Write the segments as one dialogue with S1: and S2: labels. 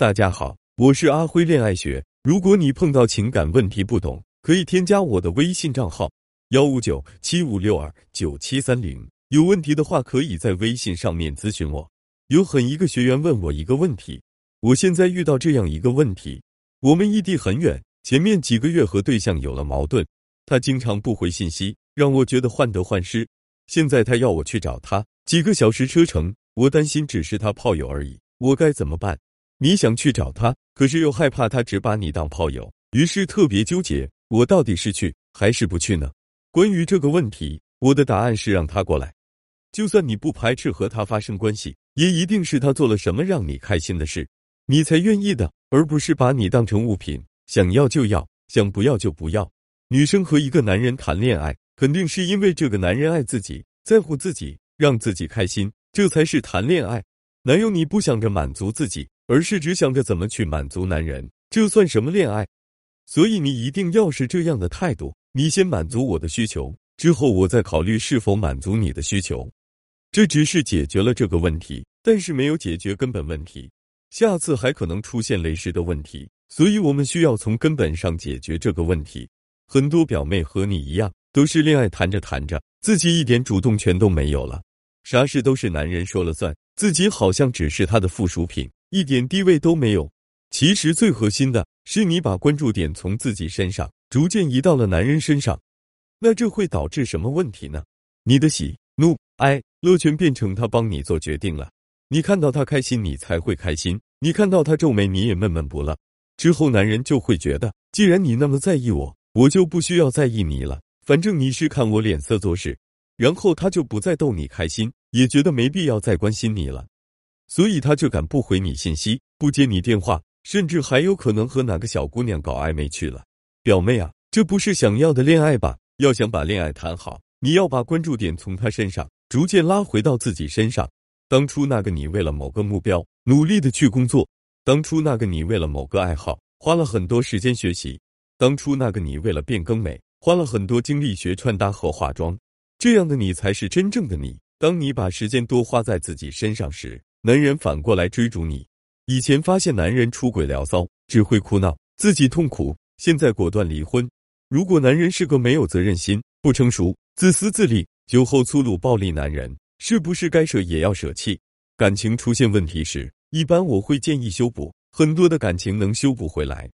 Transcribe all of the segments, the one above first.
S1: 大家好，我是阿辉恋爱学。如果你碰到情感问题不懂，可以添加我的微信账号幺五九七五六二九七三零。有问题的话，可以在微信上面咨询我。有很一个学员问我一个问题，我现在遇到这样一个问题，我们异地很远，前面几个月和对象有了矛盾，他经常不回信息，让我觉得患得患失。现在他要我去找他，几个小时车程，我担心只是他炮友而已，我该怎么办？你想去找他，可是又害怕他只把你当炮友，于是特别纠结。我到底是去还是不去呢？关于这个问题，我的答案是让他过来。就算你不排斥和他发生关系，也一定是他做了什么让你开心的事，你才愿意的，而不是把你当成物品，想要就要，想不要就不要。女生和一个男人谈恋爱，肯定是因为这个男人爱自己，在乎自己，让自己开心，这才是谈恋爱。哪有你不想着满足自己？而是只想着怎么去满足男人，这算什么恋爱？所以你一定要是这样的态度：你先满足我的需求，之后我再考虑是否满足你的需求。这只是解决了这个问题，但是没有解决根本问题。下次还可能出现类似的问题，所以我们需要从根本上解决这个问题。很多表妹和你一样，都是恋爱谈着谈着，自己一点主动权都没有了，啥事都是男人说了算，自己好像只是他的附属品。一点地位都没有。其实最核心的是，你把关注点从自己身上逐渐移到了男人身上。那这会导致什么问题呢？你的喜怒哀乐全变成他帮你做决定了。你看到他开心，你才会开心；你看到他皱眉，你也闷闷不乐。之后男人就会觉得，既然你那么在意我，我就不需要在意你了。反正你是看我脸色做事。然后他就不再逗你开心，也觉得没必要再关心你了。所以他就敢不回你信息，不接你电话，甚至还有可能和哪个小姑娘搞暧昧去了。表妹啊，这不是想要的恋爱吧？要想把恋爱谈好，你要把关注点从他身上逐渐拉回到自己身上。当初那个你为了某个目标努力的去工作，当初那个你为了某个爱好花了很多时间学习，当初那个你为了变更美花了很多精力学穿搭和化妆，这样的你才是真正的你。当你把时间多花在自己身上时。男人反过来追逐你，以前发现男人出轨聊骚，只会哭闹，自己痛苦，现在果断离婚。如果男人是个没有责任心、不成熟、自私自利、酒后粗鲁暴力男人，是不是该舍也要舍弃？感情出现问题时，一般我会建议修补，很多的感情能修补回来，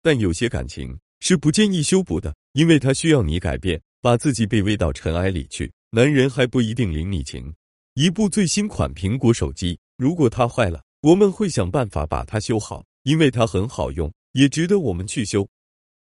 S1: 但有些感情是不建议修补的，因为它需要你改变，把自己卑微到尘埃里去，男人还不一定领你情。一部最新款苹果手机。如果它坏了，我们会想办法把它修好，因为它很好用，也值得我们去修。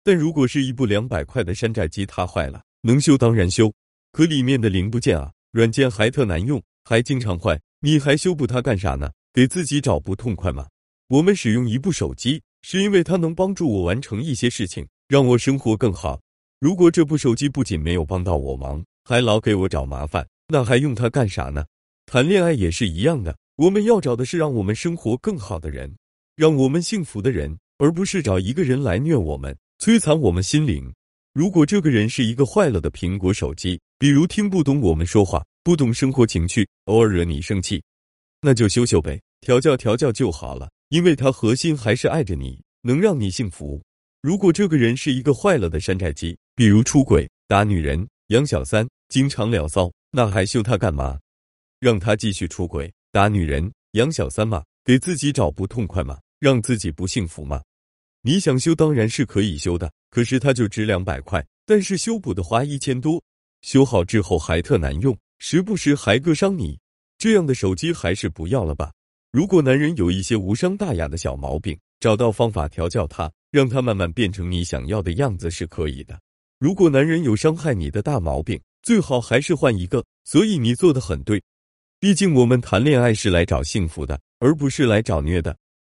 S1: 但如果是一部两百块的山寨机，它坏了，能修当然修，可里面的零部件啊，软件还特难用，还经常坏，你还修补它干啥呢？给自己找不痛快吗？我们使用一部手机，是因为它能帮助我完成一些事情，让我生活更好。如果这部手机不仅没有帮到我忙，还老给我找麻烦，那还用它干啥呢？谈恋爱也是一样的。我们要找的是让我们生活更好的人，让我们幸福的人，而不是找一个人来虐我们、摧残我们心灵。如果这个人是一个坏了的苹果手机，比如听不懂我们说话，不懂生活情趣，偶尔惹你生气，那就修修呗，调教调教就好了。因为他核心还是爱着你，能让你幸福。如果这个人是一个坏了的山寨机，比如出轨、打女人、养小三、经常聊骚，那还修他干嘛？让他继续出轨。打女人、养小三嘛，给自己找不痛快吗，让自己不幸福吗。你想修当然是可以修的，可是它就值两百块，但是修补的花一千多，修好之后还特难用，时不时还割伤你。这样的手机还是不要了吧。如果男人有一些无伤大雅的小毛病，找到方法调教他，让他慢慢变成你想要的样子是可以的。如果男人有伤害你的大毛病，最好还是换一个。所以你做的很对。毕竟我们谈恋爱是来找幸福的，而不是来找虐的。